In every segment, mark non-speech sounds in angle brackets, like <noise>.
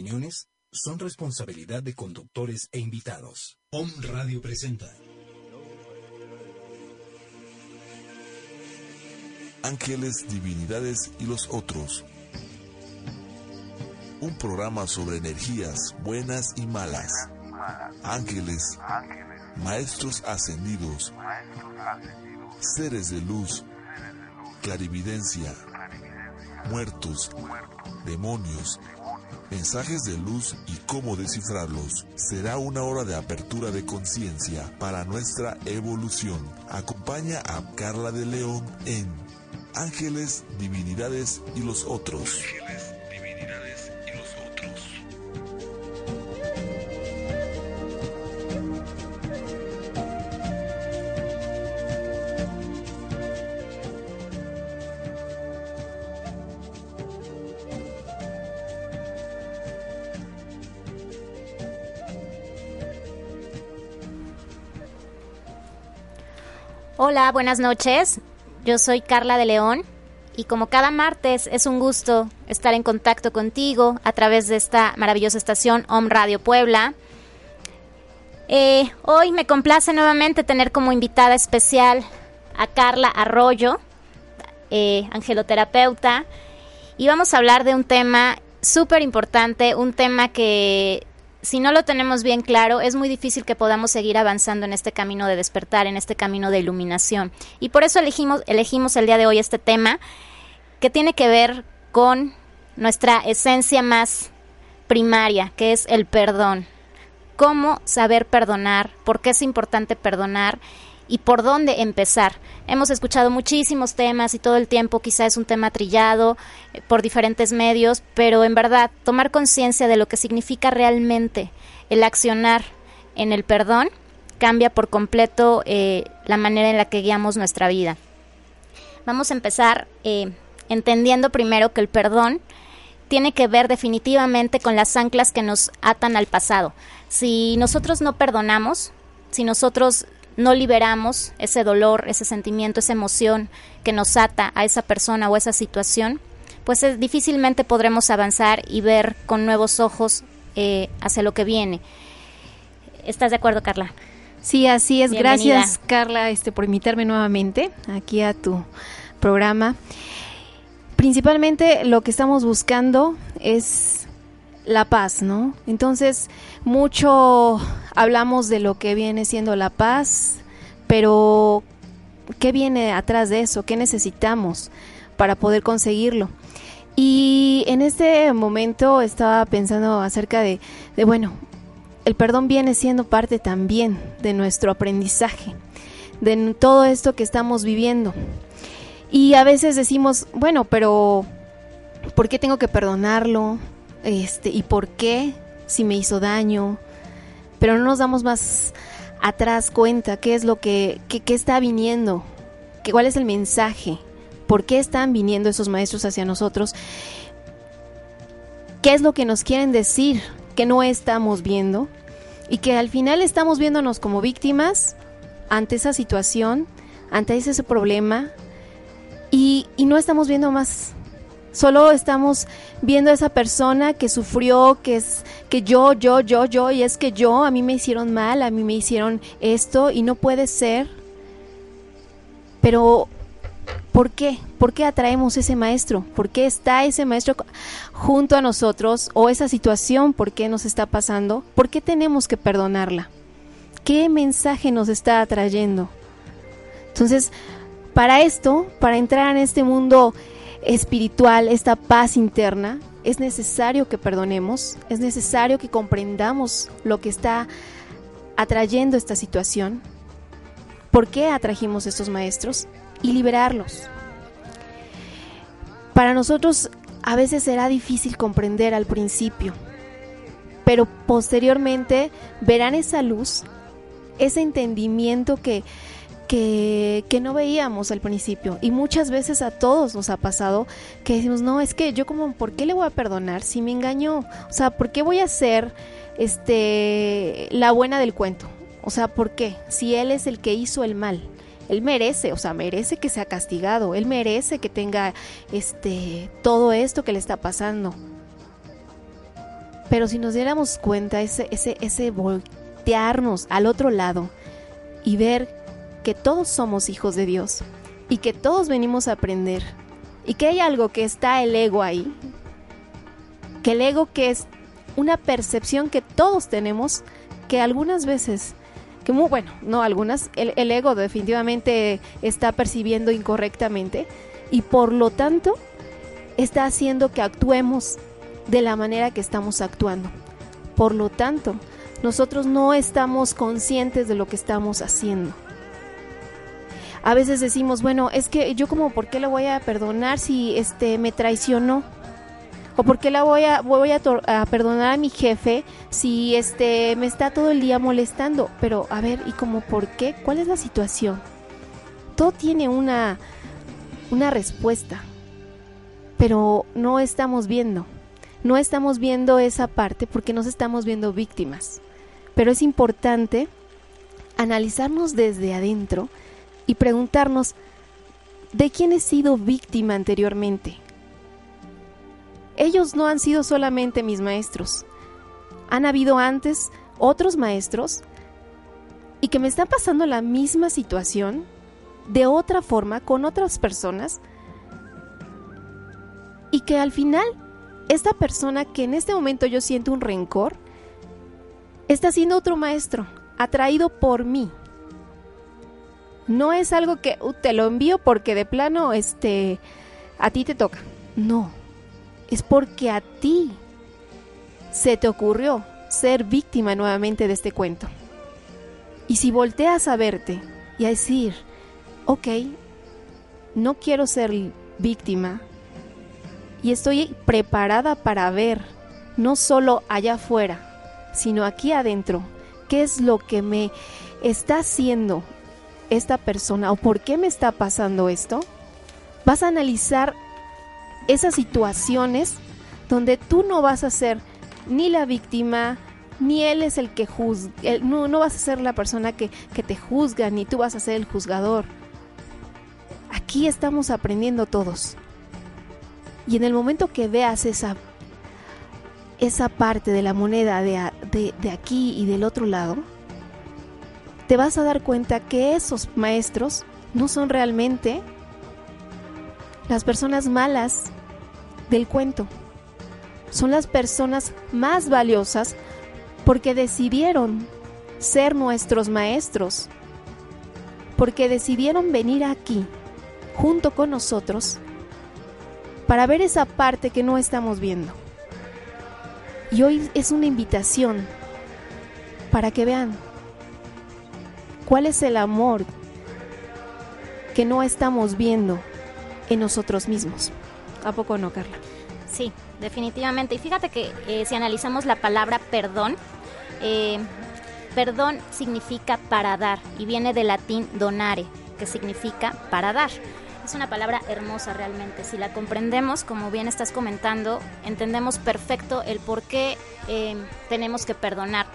Opiniones son responsabilidad de conductores e invitados. Om Radio presenta. Ángeles, Divinidades y los otros. Un programa sobre energías buenas y malas. Ángeles, maestros ascendidos, seres de luz, clarividencia, muertos, demonios, mensajes de luz y cómo descifrarlos. Será una hora de apertura de conciencia para nuestra evolución. Acompaña a Carla de León en Ángeles, Divinidades y los otros. Hola, buenas noches. Yo soy Carla de León y como cada martes es un gusto estar en contacto contigo a través de esta maravillosa estación Om Radio Puebla. Eh, hoy me complace nuevamente tener como invitada especial a Carla Arroyo, eh, angeloterapeuta, y vamos a hablar de un tema súper importante, un tema que si no lo tenemos bien claro, es muy difícil que podamos seguir avanzando en este camino de despertar, en este camino de iluminación. Y por eso elegimos, elegimos el día de hoy este tema que tiene que ver con nuestra esencia más primaria, que es el perdón. Cómo saber perdonar, por qué es importante perdonar y por dónde empezar. Hemos escuchado muchísimos temas y todo el tiempo quizá es un tema trillado eh, por diferentes medios, pero en verdad tomar conciencia de lo que significa realmente el accionar en el perdón cambia por completo eh, la manera en la que guiamos nuestra vida. Vamos a empezar eh, entendiendo primero que el perdón tiene que ver definitivamente con las anclas que nos atan al pasado. Si nosotros no perdonamos, si nosotros no liberamos ese dolor, ese sentimiento, esa emoción que nos ata a esa persona o esa situación, pues es, difícilmente podremos avanzar y ver con nuevos ojos eh, hacia lo que viene. ¿Estás de acuerdo, Carla? Sí, así es. Bienvenida. Gracias, Carla, este, por invitarme nuevamente aquí a tu programa. Principalmente lo que estamos buscando es la paz, ¿no? Entonces, mucho hablamos de lo que viene siendo la paz, pero ¿qué viene atrás de eso? ¿Qué necesitamos para poder conseguirlo? Y en este momento estaba pensando acerca de, bueno, el perdón viene siendo parte también de nuestro aprendizaje, de todo esto que estamos viviendo. Y a veces decimos, bueno, pero ¿por qué tengo que perdonarlo? Este, ¿y por qué? Si me hizo daño. Pero no nos damos más atrás cuenta qué es lo que, que- está viniendo, que, cuál es el mensaje, por qué están viniendo esos maestros hacia nosotros, qué es lo que nos quieren decir que no estamos viendo y que al final estamos viéndonos como víctimas ante esa situación, ante ese problema y no estamos viendo más. Solo estamos viendo a esa persona que sufrió, que es que yo, yo, yo, yo, y es que yo, a mí me hicieron mal, a mí me hicieron esto y no puede ser. Pero, ¿por qué? ¿Por qué atraemos ese maestro? ¿Por qué está ese maestro junto a nosotros? ¿O esa situación, por qué nos está pasando? ¿Por qué tenemos que perdonarla? ¿Qué mensaje nos está atrayendo? Entonces, para esto, para entrar en este mundo espiritual, esta paz interna, es necesario que perdonemos, es necesario que comprendamos lo que está atrayendo esta situación, por qué atrajimos estos maestros y liberarlos. Para nosotros a veces será difícil comprender al principio, pero posteriormente verán esa luz, ese entendimiento que, que, que, no veíamos al principio. Y muchas veces a todos nos ha pasado que decimos, no, es que yo como, ¿por qué le voy a perdonar si me engañó? O sea, ¿por qué voy a ser este, la buena del cuento? O sea, ¿por qué? Si él es el que hizo el mal. Él merece, o sea, merece que sea castigado, él merece que tenga este todo esto que le está pasando. Pero si nos diéramos cuenta ese ese ese voltearnos al otro lado y ver que todos somos hijos de Dios y que todos venimos a aprender y que hay algo que está el ego ahí, que el ego que es una percepción que todos tenemos que algunas veces que muy bueno, no algunas, el, ego definitivamente está percibiendo incorrectamente y por lo tanto está haciendo que actuemos de la manera que estamos actuando. Por lo tanto, nosotros no estamos conscientes de lo que estamos haciendo. A veces decimos, bueno, es que yo como por qué le voy a perdonar si este me traicionó? o por qué la voy a voy a, perdonar a mi jefe si este me está todo el día molestando pero a ver y como por qué cuál es la situación todo tiene una una respuesta pero no estamos viendo. No estamos viendo esa parte porque nos estamos viendo víctimas. Pero es importante analizarnos desde adentro y preguntarnos de quién he sido víctima anteriormente ellos no han sido solamente mis maestros. Han habido antes otros maestros y que me están pasando la misma situación de otra forma con otras personas y que al final esta persona que en este momento yo siento un rencor está siendo otro maestro atraído por mí. No es algo que uh, te lo envío porque de plano este a ti te toca. No es porque a ti se te ocurrió ser víctima nuevamente de este cuento. Y si volteas a verte y a decir, ok, no quiero ser víctima y estoy preparada para ver, no solo allá afuera, sino aquí adentro, qué es lo que me está haciendo esta persona o por qué me está pasando esto, vas a analizar esas situaciones donde tú no vas a ser ni la víctima, ni él es el que juzga, no, no, vas a ser la persona que, que te juzga, ni tú vas a ser el juzgador. Aquí estamos aprendiendo todos. Y en el momento que veas esa, esa parte de la moneda de, de, de aquí y del otro lado, te vas a dar cuenta que esos maestros no son realmente las personas malas del cuento. Son las personas más valiosas porque decidieron ser nuestros maestros, porque decidieron venir aquí junto con nosotros para ver esa parte que no estamos viendo. Y hoy es una invitación para que vean cuál es el amor que no estamos viendo en nosotros mismos. ¿A poco no, Carla? Sí, definitivamente. Y fíjate que eh, si analizamos la palabra perdón, eh, perdón significa para dar y viene del latín donare, que significa para dar. Es una palabra hermosa realmente. Si la comprendemos, como bien estás comentando, entendemos perfecto el por qué eh, tenemos que perdonar.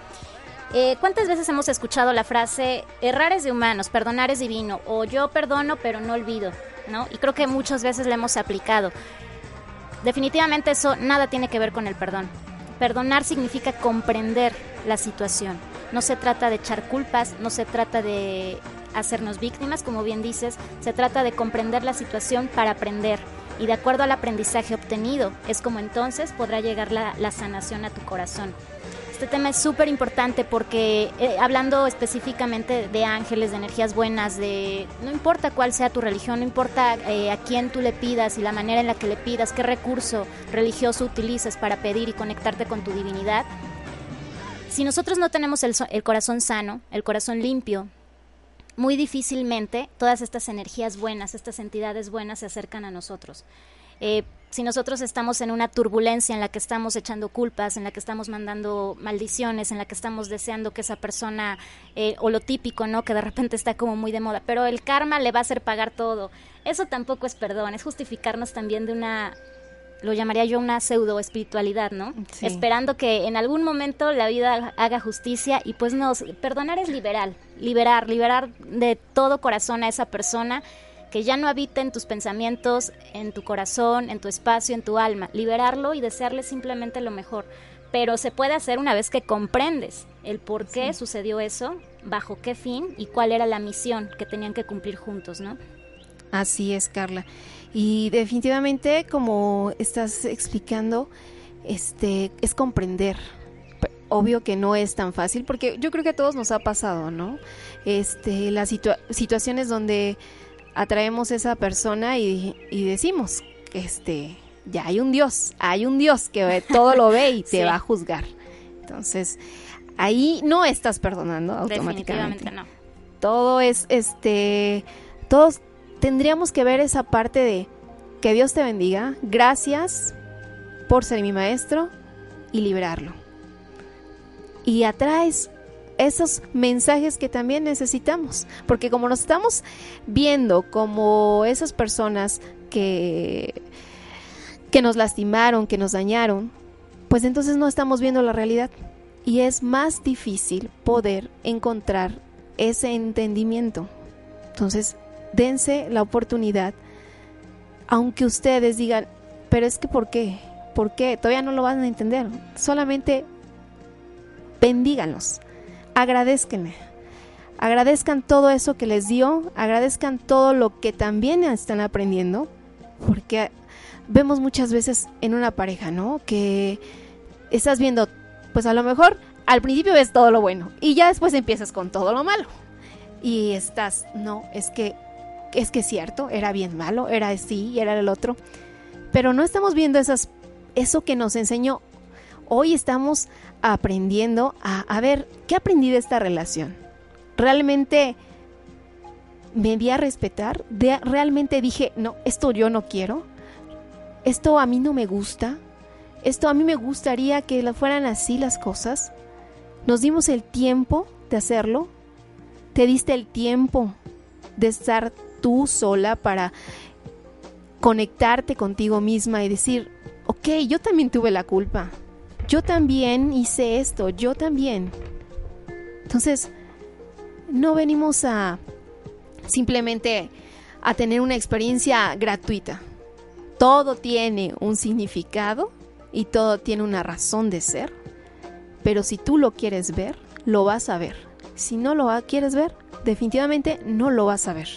¿Cuántas veces hemos escuchado la frase errar es de humanos, perdonar es divino? O yo perdono pero no olvido. ¿no? Y creo que muchas veces le hemos aplicado. Definitivamente eso nada tiene que ver con el perdón. Perdonar significa comprender la situación. No se trata de echar culpas, no se trata de hacernos víctimas, como bien dices, se trata de comprender la situación para aprender. Y de acuerdo al aprendizaje obtenido, es como entonces podrá llegar la, la sanación a tu corazón. Este tema es súper importante porque eh, hablando específicamente de ángeles, de energías buenas, de no importa cuál sea tu religión, no importa eh, a quién tú le pidas y la manera en la que le pidas, qué recurso religioso utilizas para pedir y conectarte con tu divinidad, si nosotros no tenemos el, el corazón sano, el corazón limpio, muy difícilmente todas estas energías buenas, estas entidades buenas se acercan a nosotros. Eh, si nosotros estamos en una turbulencia en la que estamos echando culpas, en la que estamos mandando maldiciones, en la que estamos deseando que esa persona, eh, o lo típico, ¿no? Que de repente está como muy de moda, pero el karma le va a hacer pagar todo. Eso tampoco es perdón, es justificarnos también de una lo llamaría yo una pseudo espiritualidad, ¿no? Esperando que en algún momento la vida haga justicia y pues no, perdonar es liberar, liberar, liberar de todo corazón a esa persona que ya no habita en tus pensamientos, en tu corazón, en tu espacio, en tu alma, liberarlo y desearle simplemente lo mejor. Pero se puede hacer una vez que comprendes el por qué sucedió eso, bajo qué fin y cuál era la misión que tenían que cumplir juntos, ¿no? Así es, Carla. Y definitivamente, como estás explicando, este es comprender. Obvio que no es tan fácil, porque yo creo que a todos nos ha pasado, ¿no? Este, las situaciones donde atraemos a esa persona y, decimos, este, ya hay un Dios, hay un Dios que todo lo ve y te va a juzgar. Entonces, ahí no estás perdonando automáticamente. no. Todo es, este, todos tendríamos que ver esa parte de que Dios te bendiga, gracias por ser mi maestro y liberarlo. Y atraes esos mensajes que también necesitamos, porque como nos estamos viendo como esas personas que que nos lastimaron, que nos dañaron, pues entonces no estamos viendo la realidad y es más difícil poder encontrar ese entendimiento. Entonces, dense la oportunidad, aunque ustedes digan, pero es que ¿por qué? ¿Por qué? Todavía no lo van a entender. Solamente bendíganlos, agradezcanle, agradezcan todo eso que les dio, agradezcan todo lo que también están aprendiendo, porque vemos muchas veces en una pareja, ¿no? Que estás viendo, pues a lo mejor al principio ves todo lo bueno y ya después empiezas con todo lo malo. Y estás, no, es que es que es cierto, era bien malo, era así y era el otro. Pero no estamos viendo esas, eso que nos enseñó. Hoy estamos aprendiendo a, ver, ¿qué aprendí de esta relación? ¿Realmente me di a respetar? ¿De, ¿Realmente dije, no, esto yo no quiero? ¿Esto a mí no me gusta? ¿Esto a mí me gustaría que fueran así las cosas? ¿Nos dimos el tiempo de hacerlo? ¿Te diste el tiempo de estar tú sola para conectarte contigo misma y decir, ok, yo también tuve la culpa, yo también hice esto, yo también. Entonces, no venimos a simplemente a tener una experiencia gratuita. Todo tiene un significado y todo tiene una razón de ser. Pero si tú lo quieres ver, lo vas a ver. Si no lo quieres ver, definitivamente no lo vas a ver.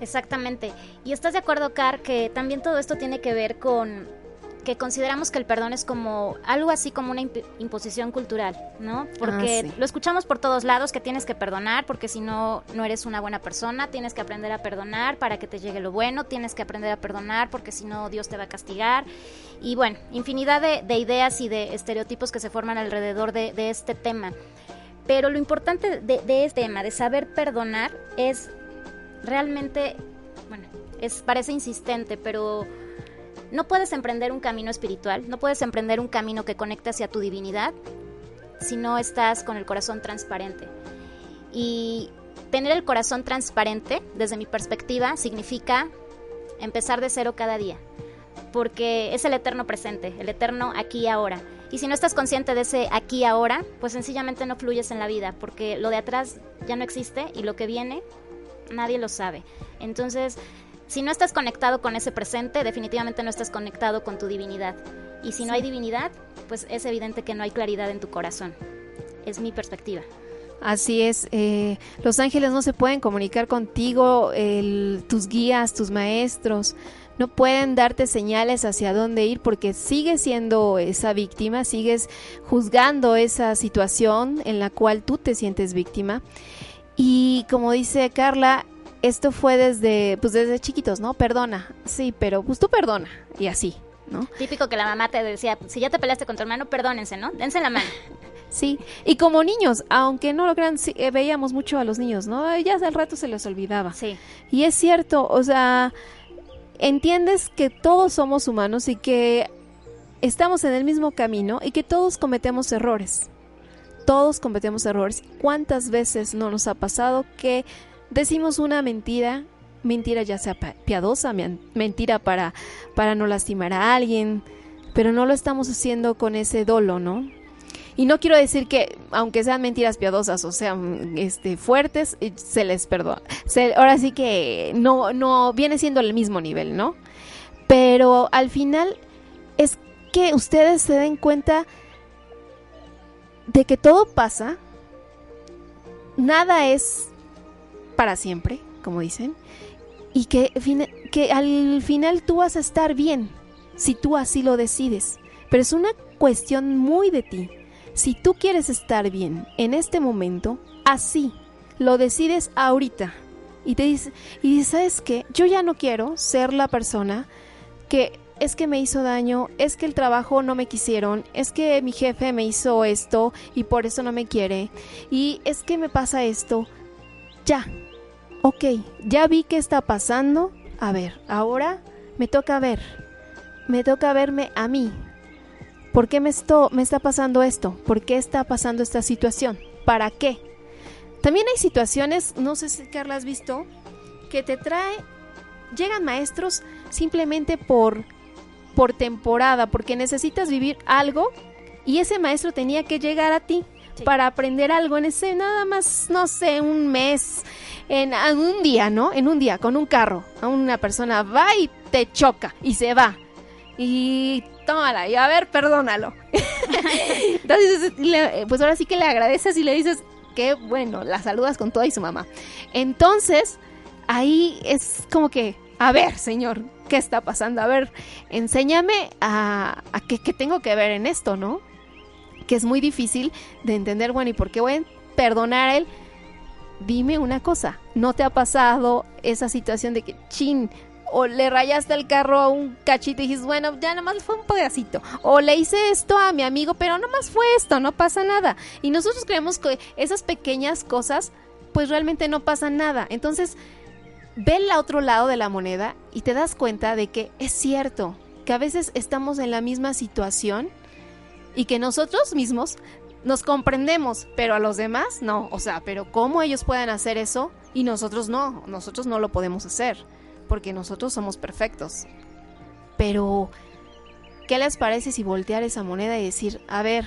Exactamente. Y estás de acuerdo, Car, que también todo esto tiene que ver con que consideramos que el perdón es como algo así como una imposición cultural, ¿no? Porque ah, lo escuchamos por todos lados que tienes que perdonar, porque si no, no eres una buena persona, tienes que aprender a perdonar para que te llegue lo bueno, tienes que aprender a perdonar porque si no, Dios te va a castigar. Y bueno, infinidad de, ideas y de estereotipos que se forman alrededor de, este tema. Pero lo importante de, de este tema, de saber perdonar, es realmente, bueno, es, parece insistente, pero no puedes emprender un camino espiritual, no puedes emprender un camino que conecte hacia tu divinidad si no estás con el corazón transparente. Y tener el corazón transparente, desde mi perspectiva, significa empezar de cero cada día, porque es el eterno presente, el eterno aquí y ahora. Y si no estás consciente de ese aquí y ahora, pues sencillamente no fluyes en la vida, porque lo de atrás ya no existe y lo que viene nadie lo sabe. Entonces, si no estás conectado con ese presente, definitivamente no estás conectado con tu divinidad. Y si no hay divinidad, pues es evidente que no hay claridad en tu corazón. Es mi perspectiva. Así es, eh, los ángeles no se pueden comunicar contigo, tus guías, tus maestros, no pueden darte señales hacia dónde ir porque sigues siendo esa víctima, sigues juzgando esa situación en la cual tú te sientes víctima y como dice Carla, esto fue desde, pues desde chiquitos, ¿no? Perdona, sí, pero pues tú perdona y así, ¿no? Típico que la mamá te decía, si ya te peleaste con tu hermano, perdónense, ¿no? Dense la mano. <laughs> Sí, y como niños, aunque no lo crean, eh, veíamos mucho a los niños, ¿no? Ya al rato se les olvidaba. Sí. Y es cierto, o sea, entiendes que todos somos humanos y que estamos en el mismo camino y que todos cometemos errores. Todos cometemos errores. ¿Cuántas veces no nos ha pasado que decimos una mentira, mentira ya sea piadosa, mentira para, para no lastimar a alguien, pero no lo estamos haciendo con ese dolo, ¿no? Y no quiero decir que, aunque sean mentiras piadosas o sean este, fuertes, eh, se les perdona. ahora sí que no, no viene siendo el mismo nivel, ¿no? Pero al final es que ustedes se den cuenta de que todo pasa, nada es para siempre, como dicen, y que, al final tú vas a estar bien si tú así lo decides. Pero es una cuestión muy de ti. Si tú quieres estar bien en este momento, así lo decides ahorita. Y te dices, y ¿sabes qué? Yo ya no quiero ser la persona que es que me hizo daño, es que el trabajo no me quisieron, es que mi jefe me hizo esto y por eso no me quiere, y es que me pasa esto. Ya, ok, ya vi qué está pasando. A ver, ahora me toca ver, me toca verme a mí, ¿Por qué me, esto, me está pasando esto? ¿Por qué está pasando esta situación? ¿Para qué? También hay situaciones, no sé si Carla has visto, que te trae, llegan maestros simplemente por, por temporada, porque necesitas vivir algo y ese maestro tenía que llegar a ti para aprender algo en ese nada más, no sé, un mes, en, un día, ¿no? En un día, con un carro, a una persona va y te choca y se va. Y tómala, y a ver, perdónalo. <laughs> Entonces, pues ahora sí que le agradeces y le dices que bueno, la saludas con toda y su mamá. Entonces, ahí es como que, a ver, señor, ¿qué está pasando? A ver, enséñame a, a qué tengo que ver en esto, ¿no? Que es muy difícil de entender, bueno, ¿y por qué voy a perdonar a él? Dime una cosa, ¿no te ha pasado esa situación de que, chin, o le rayaste el carro a un cachito y dices, bueno, ya nomás fue un pedacito. O le hice esto a mi amigo, pero nomás fue esto, no pasa nada. Y nosotros creemos que esas pequeñas cosas, pues realmente no pasa nada. Entonces, ve el otro lado de la moneda y te das cuenta de que es cierto, que a veces estamos en la misma situación y que nosotros mismos nos comprendemos, pero a los demás no. O sea, pero ¿cómo ellos pueden hacer eso y nosotros no? Nosotros no lo podemos hacer porque nosotros somos perfectos. Pero, ¿qué les parece si voltear esa moneda y decir, a ver,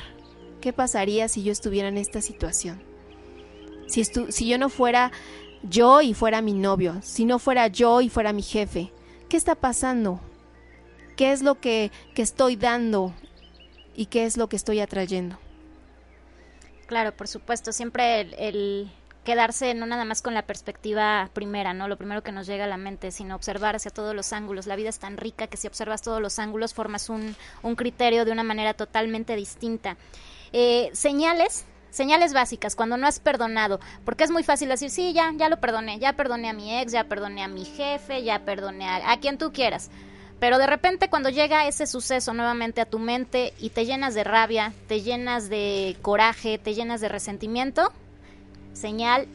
¿qué pasaría si yo estuviera en esta situación? Si, si yo no fuera yo y fuera mi novio, si no fuera yo y fuera mi jefe, ¿qué está pasando? ¿Qué es lo que, que estoy dando y qué es lo que estoy atrayendo? Claro, por supuesto, siempre el quedarse no nada más con la perspectiva primera, ¿no? Lo primero que nos llega a la mente, sino observar hacia todos los ángulos. La vida es tan rica que si observas todos los ángulos formas un, un criterio de una manera totalmente distinta. Eh, señales, señales básicas cuando no has perdonado, porque es muy fácil decir, sí, ya, ya lo perdoné, ya perdoné a mi ex, ya perdoné a mi jefe, ya perdoné a, a quien tú quieras. Pero de repente cuando llega ese suceso nuevamente a tu mente y te llenas de rabia, te llenas de coraje, te llenas de resentimiento, señal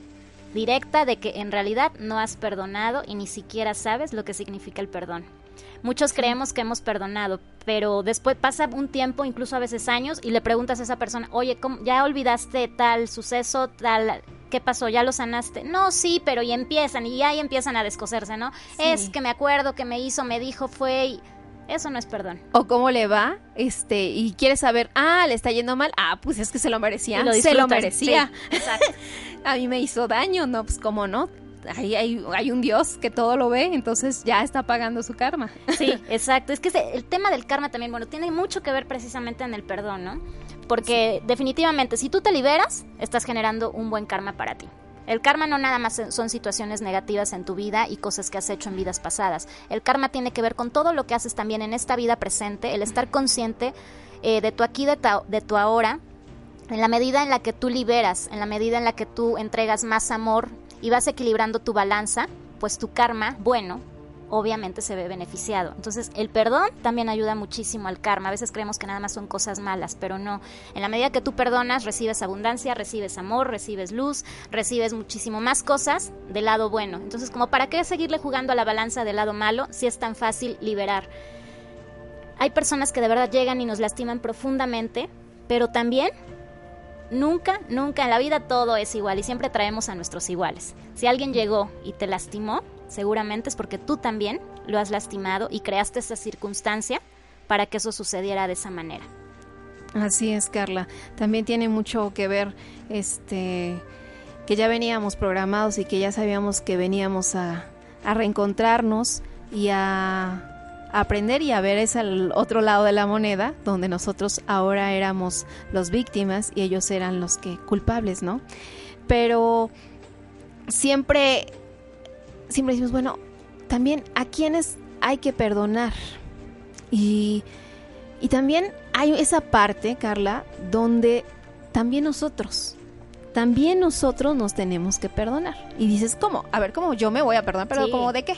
directa de que en realidad no has perdonado y ni siquiera sabes lo que significa el perdón. Muchos creemos que hemos perdonado, pero después pasa un tiempo, incluso a veces años, y le preguntas a esa persona, oye, ¿ya olvidaste tal suceso, tal... ¿Qué pasó? ¿Ya lo sanaste? No, sí, pero y empiezan, y ahí empiezan a descoserse, ¿no? Es que me acuerdo que me hizo, me dijo, fue... Y eso no es perdón. O cómo le va, este, y quieres saber, ah, le está yendo mal, ah, pues es que se lo merecía, se lo merecía. exacto. <laughs> a mí me hizo daño, no, pues cómo no, Ahí hay, hay, un Dios que todo lo ve, entonces ya está pagando su karma. Sí, <laughs> exacto. Es que el tema del karma también, bueno, tiene mucho que ver precisamente en el perdón, ¿no? Porque definitivamente, si tú te liberas, estás generando un buen karma para ti. El karma no nada más son situaciones negativas en tu vida y cosas que has hecho en vidas pasadas. El karma tiene que ver con todo lo que haces también en esta vida presente, el estar consciente eh, de tu aquí, de tu, de tu ahora, en la medida en la que tú liberas, en la medida en la que tú entregas más amor y vas equilibrando tu balanza, pues tu karma bueno obviamente se ve beneficiado. Entonces, el perdón también ayuda muchísimo al karma. A veces creemos que nada más son cosas malas, pero no. En la medida que tú perdonas, recibes abundancia, recibes amor, recibes luz, recibes muchísimo más cosas del lado bueno. Entonces, como para qué seguirle jugando a la balanza del lado malo si es tan fácil liberar. Hay personas que de verdad llegan y nos lastiman profundamente, pero también nunca, nunca en la vida todo es igual y siempre traemos a nuestros iguales. Si alguien llegó y te lastimó, seguramente es porque tú también lo has lastimado y creaste esa circunstancia para que eso sucediera de esa manera. Así es, Carla. También tiene mucho que ver este que ya veníamos programados y que ya sabíamos que veníamos a, a reencontrarnos y a aprender y a ver ese otro lado de la moneda, donde nosotros ahora éramos los víctimas y ellos eran los que culpables, ¿no? Pero siempre siempre decimos, bueno, también a quienes hay que perdonar. Y, y también hay esa parte, Carla, donde también nosotros, también nosotros nos tenemos que perdonar. Y dices, ¿cómo? A ver, ¿cómo yo me voy a perdonar? ¿Pero cómo de qué?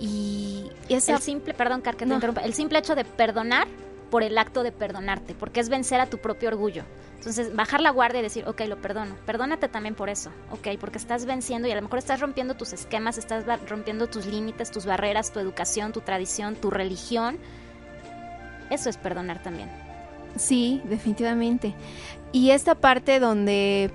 Y esa... El simple, perdón, Car, que te interrumpa, el simple hecho de perdonar por el acto de perdonarte, porque es vencer a tu propio orgullo. Entonces, bajar la guardia y decir, ok, lo perdono. Perdónate también por eso, ok, porque estás venciendo y a lo mejor estás rompiendo tus esquemas, estás rompiendo tus límites, tus barreras, tu educación, tu tradición, tu religión. Eso es perdonar también. Sí, definitivamente. Y esta parte donde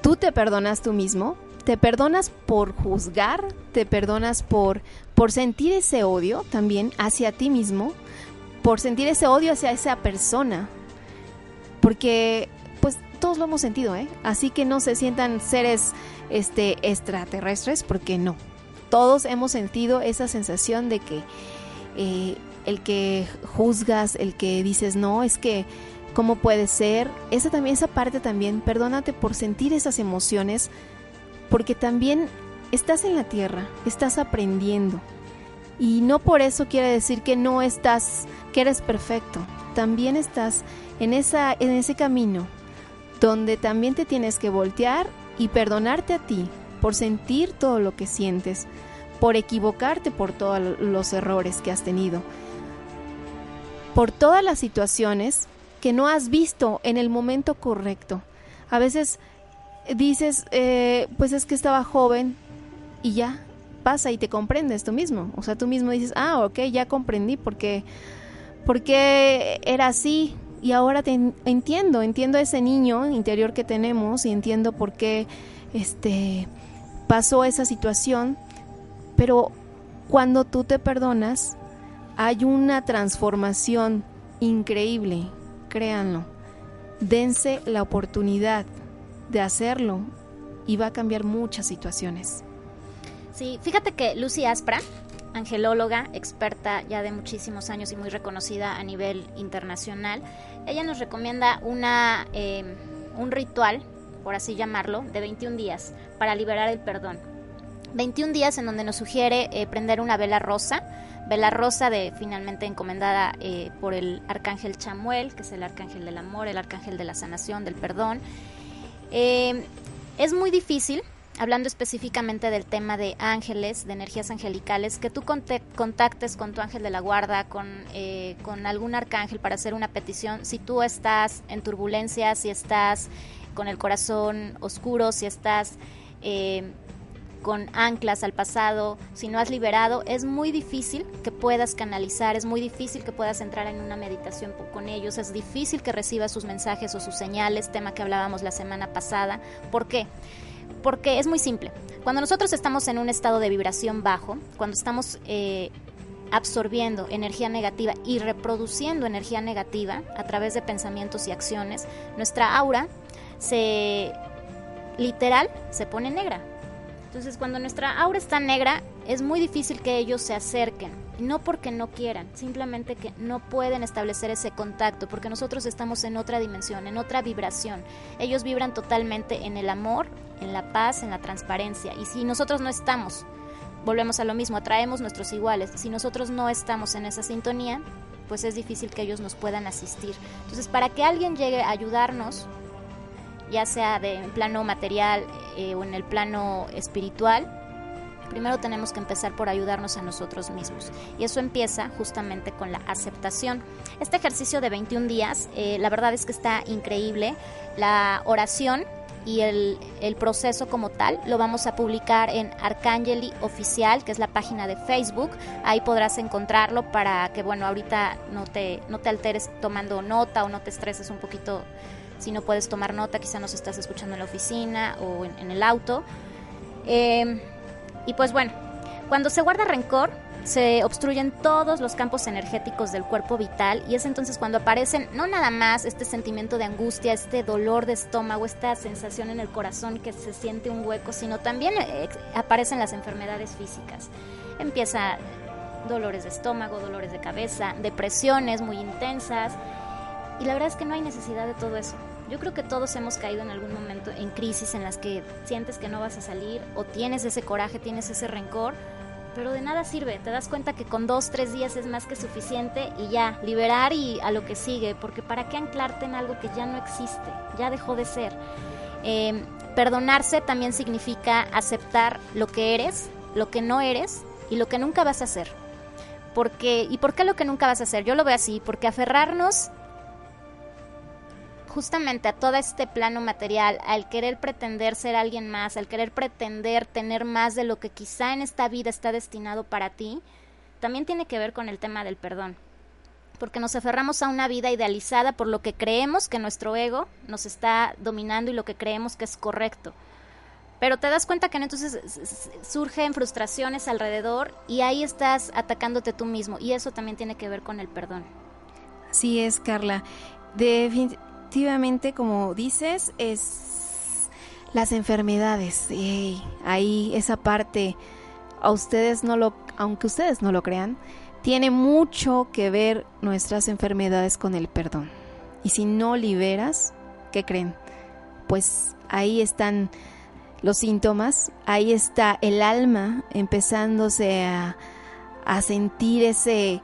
tú te perdonas tú mismo, te perdonas por juzgar, te perdonas por, por sentir ese odio también hacia ti mismo, por sentir ese odio hacia esa persona, porque pues todos lo hemos sentido, ¿eh? Así que no se sientan seres este extraterrestres porque no. Todos hemos sentido esa sensación de que eh, el que juzgas, el que dices no, es que cómo puede ser, esa también esa parte también, perdónate por sentir esas emociones porque también estás en la tierra, estás aprendiendo. Y no por eso quiere decir que no estás, que eres perfecto. También estás en, esa, en ese camino donde también te tienes que voltear y perdonarte a ti por sentir todo lo que sientes, por equivocarte por todos los errores que has tenido, por todas las situaciones que no has visto en el momento correcto. A veces dices, eh, pues es que estaba joven y ya pasa y te comprendes tú mismo. O sea, tú mismo dices, ah, ok, ya comprendí porque, porque era así, y ahora te entiendo, entiendo ese niño interior que tenemos y entiendo por qué este pasó esa situación, pero cuando tú te perdonas hay una transformación increíble, créanlo. Dense la oportunidad de hacerlo y va a cambiar muchas situaciones. Sí, fíjate que Lucy Aspra, angelóloga, experta ya de muchísimos años y muy reconocida a nivel internacional, ella nos recomienda una, em, un ritual, por así llamarlo, de 21 días para liberar el perdón. 21 días en donde nos sugiere eh, prender una vela rosa, vela rosa de finalmente encomendada eh, por el arcángel Chamuel, que es el arcángel del amor, el arcángel de la sanación, del perdón. Em, es muy difícil hablando específicamente del tema de ángeles, de energías angelicales, que tú contactes con tu ángel de la guarda, con, eh, con algún arcángel para hacer una petición, si tú estás en turbulencia, si estás con el corazón oscuro, si estás eh, con anclas al pasado, si no has liberado, es muy difícil que puedas canalizar, es muy difícil que puedas entrar en una meditación con ellos, es difícil que recibas sus mensajes o sus señales, tema que hablábamos la semana pasada. ¿Por qué? Es muy simple. Cuando nosotros estamos en un estado de vibración bajo, cuando estamos eh, absorbiendo energía negativa y reproduciendo energía negativa a través de pensamientos y acciones, nuestra aura se literal se pone negra. Entonces, cuando nuestra aura está negra, es muy difícil que ellos se acerquen. No porque no quieran, simplemente que no pueden establecer ese contacto, porque nosotros estamos en otra dimensión, en otra vibración. Ellos vibran totalmente en el amor, en la paz, en la transparencia. Y si nosotros no estamos, volvemos a lo mismo, atraemos nuestros iguales. Si nosotros no estamos en esa sintonía, pues es difícil que ellos nos puedan asistir. Entonces, para que alguien llegue a ayudarnos, ya sea de, en plano material eh, o en el plano espiritual, primero tenemos que empezar por ayudarnos a nosotros mismos. Y eso empieza justamente con la aceptación. Este ejercicio de 21 días, eh, la verdad es que está increíble. La oración y el, proceso como tal lo vamos a publicar en Arcangeli Oficial, que es la página de Facebook. Ahí podrás encontrarlo para que, bueno, ahorita no te, no te alteres tomando nota o no te estreses un poquito si no puedes tomar nota, quizá nos estás escuchando en la oficina o en, el auto. Eh, y pues bueno, cuando se guarda rencor, se obstruyen todos los campos energéticos del cuerpo vital y es entonces cuando aparecen no nada más este sentimiento de angustia, este dolor de estómago, esta sensación en el corazón que se siente un hueco, sino también eh, aparecen las enfermedades físicas. Empieza dolores de estómago, dolores de cabeza, depresiones muy intensas y la verdad es que no hay necesidad de todo eso. Yo creo que todos hemos caído en algún momento en crisis en las que sientes que no vas a salir o tienes ese coraje, tienes ese rencor pero de nada sirve. Te das cuenta que con dos, tres días es más que suficiente y ya, liberar y a lo que sigue, porque ¿para qué anclarte en algo que ya no existe? Ya dejó de ser. Em, perdonarse también significa aceptar lo que eres, lo que no eres y lo que nunca vas a hacer. Porque, ¿Y por qué lo que nunca vas a hacer? Yo lo veo así, porque aferrarnos justamente a todo este plano material, al querer pretender ser alguien más, al querer pretender tener más de lo que quizá en esta vida está destinado para ti, también tiene que ver con el tema del perdón. Porque nos aferramos a una vida idealizada por lo que creemos que nuestro ego nos está dominando y lo que creemos que es correcto. Pero te das cuenta que entonces surgen frustraciones alrededor y ahí estás atacándote tú mismo. Y eso también tiene que ver con el perdón. Así es, Carla. De, efectivamente, como dices, es las enfermedades. ahí esa parte, a ustedes no lo, aunque ustedes no lo crean, tiene mucho que ver nuestras enfermedades con el perdón. Y si no liberas, ¿qué creen? Pues ahí están los síntomas, ahí está el alma empezándose a, a sentir ese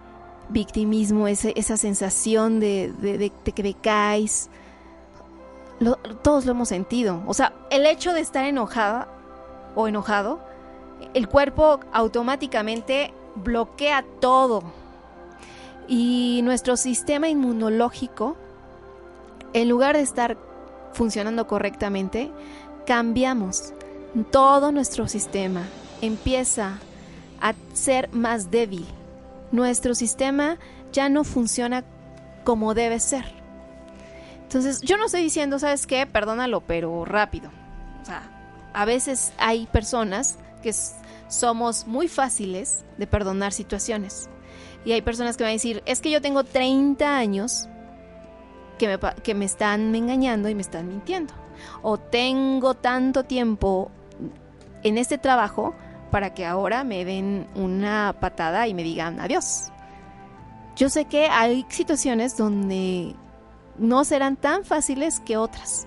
victimismo, esa sensación de, de, que decaes. todos lo hemos sentido. O sea, el hecho de estar enojada o enojado, el cuerpo automáticamente bloquea todo. Y nuestro sistema inmunológico, en lugar de estar funcionando correctamente, cambiamos. Todo nuestro sistema empieza a ser más débil nuestro sistema ya no funciona como debe ser. Entonces, yo no estoy diciendo, ¿sabes qué? Perdónalo, pero rápido. O sea, a veces hay personas que somos muy fáciles de perdonar situaciones. Y hay personas que van a decir, es que yo tengo 30 años que me, que me están engañando y me están mintiendo. O tengo tanto tiempo en este trabajo para que ahora me den una patada y me digan adiós. Yo sé que hay situaciones donde no serán tan fáciles que otras.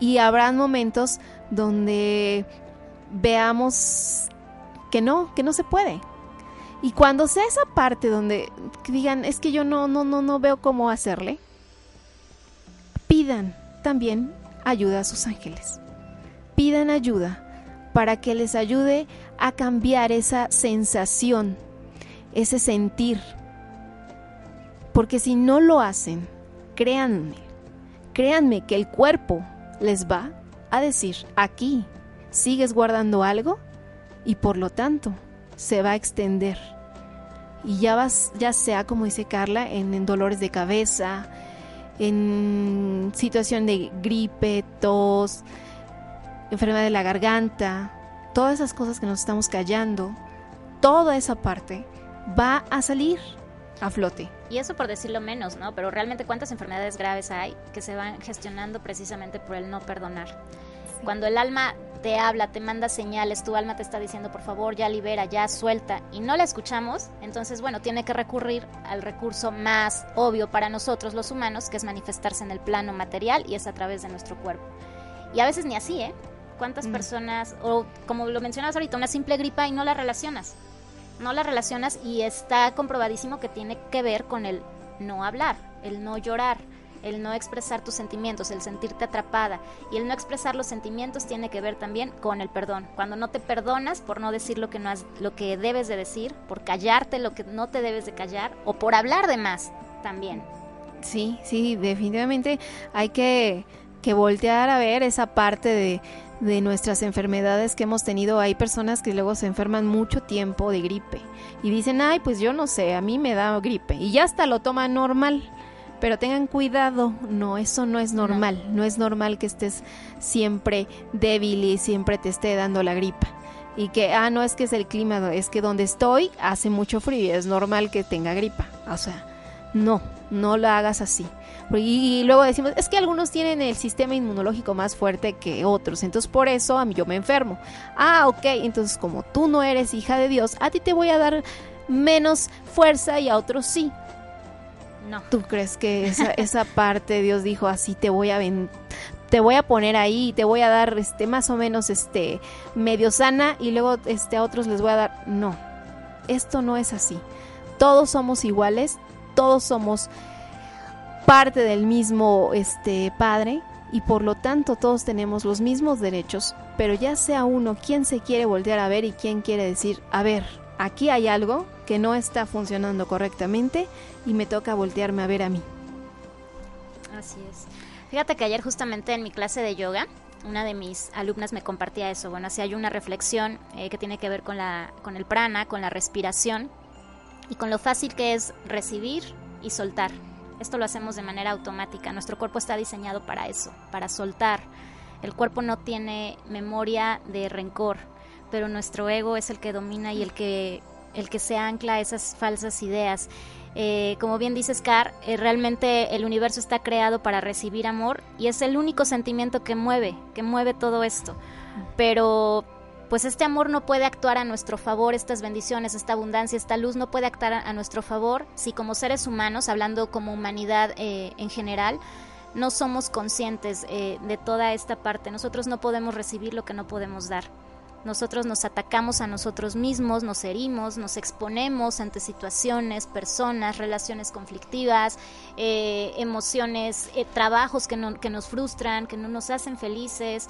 Y habrán momentos donde veamos que no, que no se puede. Y cuando sea esa parte donde digan, es que yo no, no, no, no veo cómo hacerle, pidan también ayuda a sus ángeles. Pidan ayuda para que les ayude a cambiar esa sensación, ese sentir. Porque si no lo hacen, créanme, créanme que el cuerpo les va a decir, aquí sigues guardando algo y por lo tanto se va a extender. Y ya vas, ya sea como dice Carla, en, en dolores de cabeza, en situación de gripe, tos, enfermedad de la garganta, todas esas cosas que nos estamos callando, toda esa parte va a salir a flote. Y eso por decirlo menos, ¿no? Pero realmente cuántas enfermedades graves hay que se van gestionando precisamente por el no perdonar. Cuando el alma te habla, te manda señales, tu alma te está diciendo, por favor, ya libera, ya suelta, y no la escuchamos, entonces, bueno, tiene que recurrir al recurso más obvio para nosotros los humanos, que es manifestarse en el plano material y es a través de nuestro cuerpo. Y a veces ni así, ¿eh? ¿Cuántas mm. personas, o como lo mencionabas ahorita, una simple gripa y no la relacionas? No la relacionas y está comprobadísimo que tiene que ver con el no hablar, el no llorar, el no expresar tus sentimientos, el sentirte atrapada. Y el no expresar los sentimientos tiene que ver también con el perdón. Cuando no te perdonas por no decir lo que, no has, lo que debes de decir, por callarte lo que no te debes de callar o por hablar de más también. Sí, sí, definitivamente hay que, que voltear a ver esa parte de, de nuestras enfermedades que hemos tenido. Hay personas que luego se enferman mucho tiempo de gripe y dicen, ay, pues yo no sé, a mí me da gripe y ya hasta lo toman normal. Pero tengan cuidado, no, eso no es normal. No. es normal que estés siempre débil y siempre te esté dando la gripa. Y que, ah, no es que es el clima, es que donde estoy hace mucho frío y es normal que tenga gripa. O sea, no, no lo hagas así. Y, luego decimos, es que algunos tienen el sistema inmunológico más fuerte que otros, entonces por eso a mí yo me enfermo. Ah, ok, entonces como tú no eres hija de Dios, a ti te voy a dar menos fuerza y a otros sí. No. ¿Tú crees que esa, <laughs> esa parte Dios dijo así te voy a te voy a poner ahí, te voy a dar este más o menos este medio sana y luego este a otros les voy a dar no. Esto no es así. Todos somos iguales, todos somos parte del mismo este padre y por lo tanto todos tenemos los mismos derechos, pero ya sea uno quien se quiere voltear a ver y quien quiere decir, a ver, aquí hay algo que no está funcionando correctamente y me toca voltearme a ver a mí. Así es. Fíjate que ayer justamente en mi clase de yoga, una de mis alumnas me compartía eso. Bueno, así hay una reflexión eh, que tiene que ver con, la, con el prana, con la respiración y con lo fácil que es recibir y soltar. Esto lo hacemos de manera automática. Nuestro cuerpo está diseñado para eso, para soltar. El cuerpo no tiene memoria de rencor, pero nuestro ego es el que domina y el que, el que se ancla a esas falsas ideas. Eh, como bien dices, Car, eh, realmente el universo está creado para recibir amor y es el único sentimiento que mueve, que mueve todo esto. Pero pues este amor no puede actuar a nuestro favor, estas bendiciones, esta abundancia, esta luz no puede actuar a, nuestro favor si como seres humanos, hablando como humanidad eh, en general, no somos conscientes eh, de toda esta parte. Nosotros no podemos recibir lo que no podemos dar. Nosotros nos atacamos a nosotros mismos, nos herimos, nos exponemos ante situaciones, personas, relaciones conflictivas, eh, emociones, trabajos que, que nos frustran, que no nos hacen felices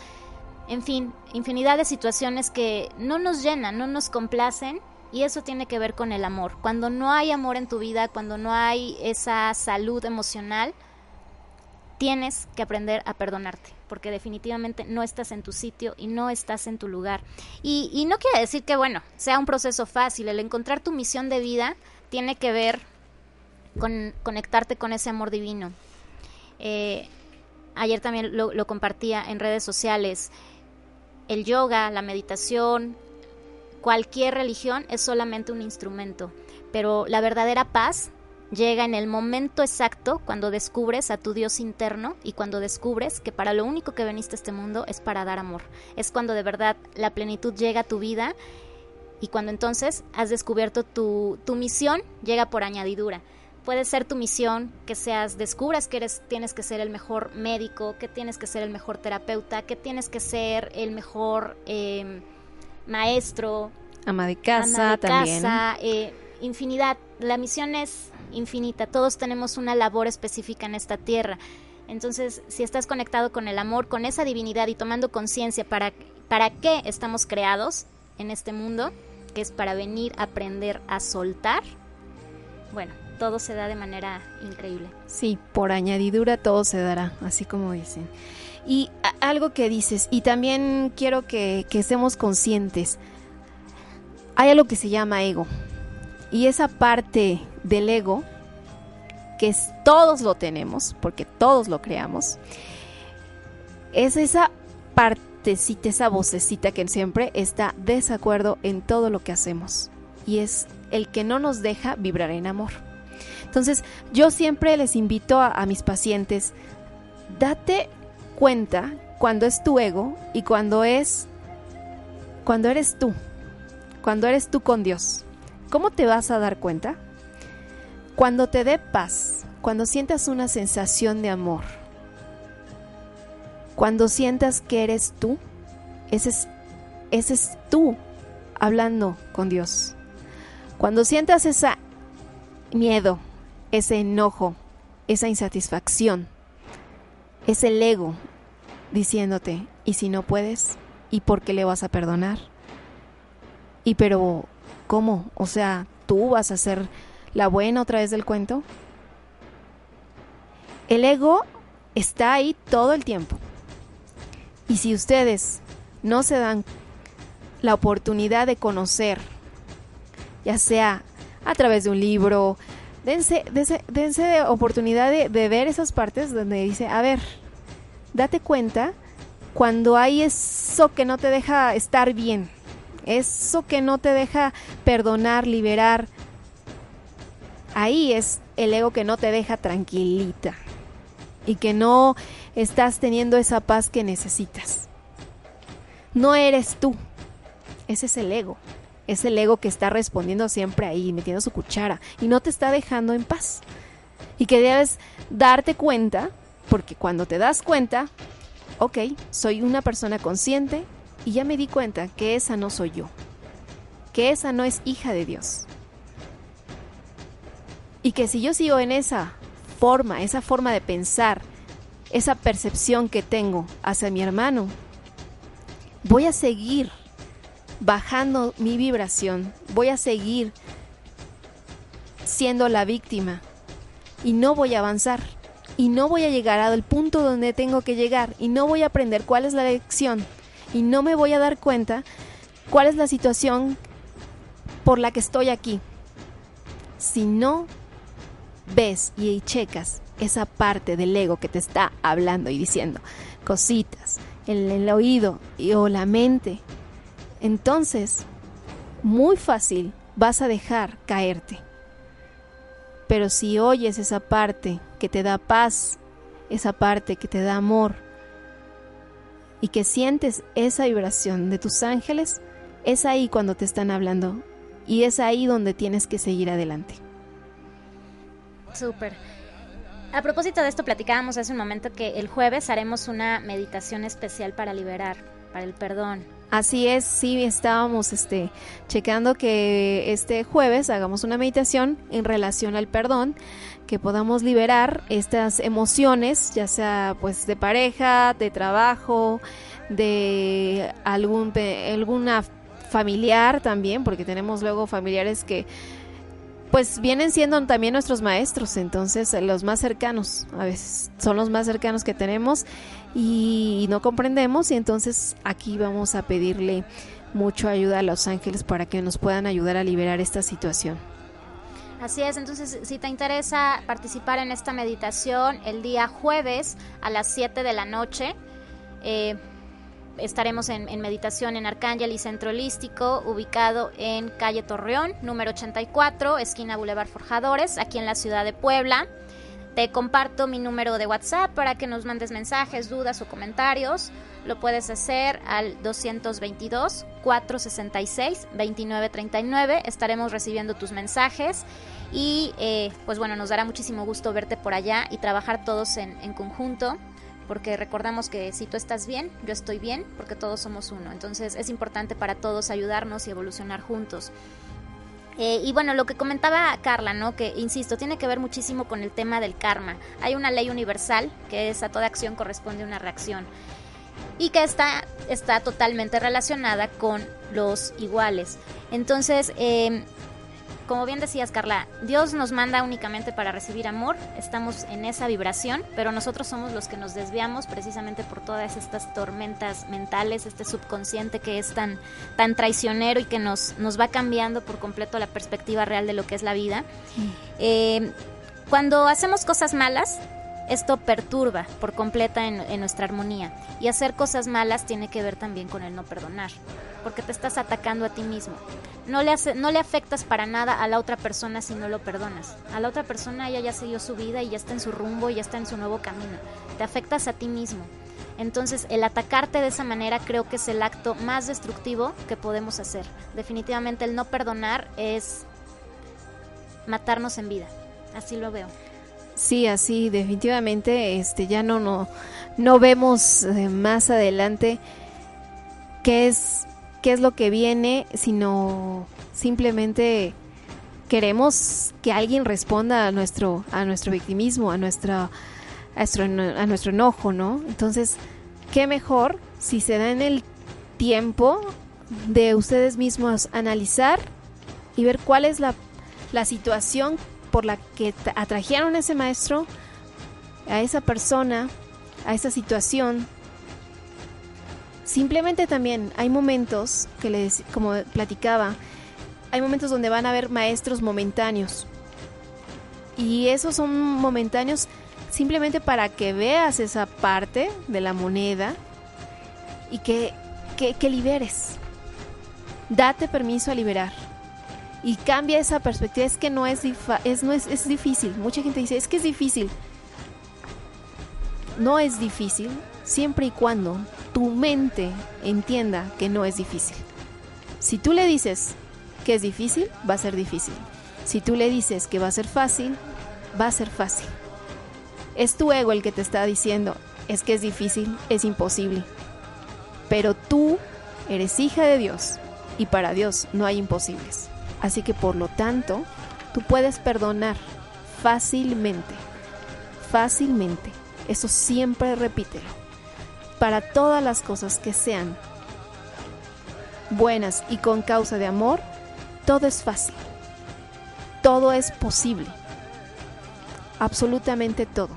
en fin, infinidad de situaciones que no nos llenan, no nos complacen y eso tiene que ver con el amor. Cuando no hay amor en tu vida, cuando no hay esa salud emocional, tienes que aprender a perdonarte, porque definitivamente no estás en tu sitio y no estás en tu lugar. Y, no quiere decir que, bueno, sea un proceso fácil. El encontrar tu misión de vida tiene que ver con conectarte con ese amor divino. Eh, ayer también lo compartía en redes sociales el yoga, la meditación, cualquier religión es solamente un instrumento, pero la verdadera paz llega en el momento exacto cuando descubres a tu Dios interno y cuando descubres que para lo único que veniste a este mundo es para dar amor. Es cuando de verdad la plenitud llega a tu vida y cuando entonces has descubierto tu, tu misión, llega por añadidura puede ser tu misión, que seas, descubras que eres, tienes que ser el mejor médico, que tienes que ser el mejor terapeuta, que tienes que ser el mejor em, maestro. Ama de casa también. Eh, infinidad. La misión es infinita. Todos tenemos una labor específica en esta tierra. Entonces, si estás conectado con el amor, con esa divinidad y tomando conciencia para, para qué estamos creados en este mundo, que es para venir a aprender a soltar, bueno, todo se da de manera increíble. Sí, por añadidura todo se dará, así como dicen. Y algo que dices, y también quiero que, que conscientes, hay algo que se llama ego. Y esa parte del ego, que es, todos lo tenemos, porque todos lo creamos, es esa partecita, esa vocecita que siempre está desacuerdo en todo lo que hacemos. Y es el que no nos deja vibrar en amor. Entonces, yo siempre les invito a, mis pacientes, date cuenta cuando es tu ego y cuando es cuando eres tú, cuando eres tú con Dios. ¿Cómo te vas a dar cuenta? Cuando te dé paz, cuando sientas una sensación de amor, cuando sientas que eres tú, ese es, ese es tú hablando con Dios. Cuando sientas ese miedo, ese enojo, esa insatisfacción, Es el ego diciéndote, ¿y si no puedes? ¿Y por qué le vas a perdonar? Y pero, ¿cómo? O sea, ¿tú vas a ser la buena otra vez del cuento? El ego está ahí todo el tiempo. Y si ustedes no se dan la oportunidad de conocer, ya sea a través de un libro, dense, dense, oportunidad de, de ver esas partes donde dice, a ver, date cuenta cuando hay eso que no te deja estar bien, eso que no te deja perdonar, liberar, ahí es el ego que no te deja tranquilita y que no estás teniendo esa paz que necesitas. No eres tú, ese es el ego. Es el ego que está respondiendo siempre ahí, metiendo su cuchara y no te está dejando en paz. Y que debes darte cuenta, porque cuando te das cuenta, ok, soy una persona consciente y ya me di cuenta que esa no soy yo, que esa no es hija de Dios. Y que si yo sigo en esa forma, esa forma de pensar, esa percepción que tengo hacia mi hermano, voy a seguir bajando mi vibración, voy a seguir siendo la víctima. Y no voy a avanzar. Y no voy a llegar al punto donde tengo que llegar. Y no voy a aprender cuál es la lección. Y no me voy a dar cuenta cuál es la situación por la que estoy aquí. Si no ves y checas esa parte del ego que te está hablando y diciendo cositas en el oído y, o la mente, entonces muy fácil vas a dejar caerte. Pero si oyes esa parte que te da paz, esa parte que te da amor, y que sientes esa vibración de tus ángeles, es ahí cuando te están hablando y es ahí donde tienes que seguir adelante. Súper. A propósito de esto, platicábamos hace un momento que el jueves haremos una meditación especial para liberar, el perdón. Así es, sí, estábamos este, checando que este jueves hagamos una meditación en relación al perdón, que podamos liberar estas emociones, ya sea pues de pareja, de trabajo, de algún, alguna familiar también, porque tenemos luego familiares que pues vienen siendo también nuestros maestros, entonces los más cercanos, a veces son los más cercanos que tenemos y no comprendemos y entonces aquí vamos a pedirle mucho ayuda a los ángeles para que nos puedan ayudar a liberar esta situación. Así es, entonces si te interesa participar en esta meditación el día jueves a las 7 de la noche, eh, estaremos en, meditación en Arcángel y Centro Holístico, ubicado en calle Torreón, número 84, esquina Boulevard Forjadores, aquí en la ciudad de Puebla. Te comparto mi número de WhatsApp para que nos mandes mensajes, dudas o comentarios. Lo puedes hacer al 222-466-2939. Estaremos recibiendo tus mensajes y eh, pues bueno, nos dará muchísimo gusto verte por allá y trabajar todos en, en conjunto porque recordamos que si tú estás bien, yo estoy bien, porque todos somos uno. Entonces es importante para todos ayudarnos y evolucionar juntos. Eh, y bueno, lo que comentaba Carla, ¿no? Que, insisto, tiene que ver muchísimo con el tema del karma. Hay una ley universal que es a toda acción corresponde una reacción. Y que está, está totalmente relacionada con los iguales. Entonces, eh, como bien decías, Carla, Dios nos manda únicamente para recibir amor, estamos en esa vibración, pero nosotros somos los que nos desviamos precisamente por todas estas tormentas mentales, este subconsciente que es tan, tan traicionero y que nos, nos va cambiando por completo la perspectiva real de lo que es la vida. Mm. Eh, cuando hacemos cosas malas, esto perturba por completa en, nuestra armonía. Y hacer cosas malas tiene que ver también con el no perdonar, porque te estás atacando a ti mismo. No le, no le afectas para nada a la otra persona si no lo perdonas. A la otra persona ella ya siguió su vida y ya está en su rumbo y ya está en su nuevo camino. Te afectas a ti mismo. Entonces el atacarte de esa manera creo que es el acto más destructivo que podemos hacer. Definitivamente el no perdonar es matarnos en vida. Así lo veo. Sí, así definitivamente este ya no no no vemos eh, más adelante qué es qué es lo que viene, sino simplemente queremos que alguien responda a nuestro a nuestro victimismo, a nuestra a nuestro, a nuestro enojo, ¿no? Entonces, qué mejor si se da en el tiempo de ustedes mismos analizar y ver cuál es la, la situación por la que atrajeron a ese maestro, a esa persona, a esa situación. Simplemente también hay momentos que les, como platicaba, hay momentos donde van a haber maestros momentáneos. Y esos son momentáneos simplemente para que veas esa parte de la moneda y que, que, liberes. Date permiso a liberar. Y cambia esa perspectiva. Es que no es, es, no es, es difícil. Mucha gente dice, es que es difícil. No es difícil siempre y cuando tu mente entienda que no es difícil. Si tú le dices que es difícil, va a ser difícil. Si tú le dices que va a ser fácil, va a ser fácil. Es tu ego el que te está diciendo, es que es difícil, es imposible. Pero tú eres hija de Dios y para Dios no hay imposibles. Así que por lo tanto, tú puedes perdonar fácilmente, fácilmente. Eso siempre repítelo. Para todas las cosas que sean buenas y con causa de amor, todo es fácil. Todo es posible. Absolutamente todo.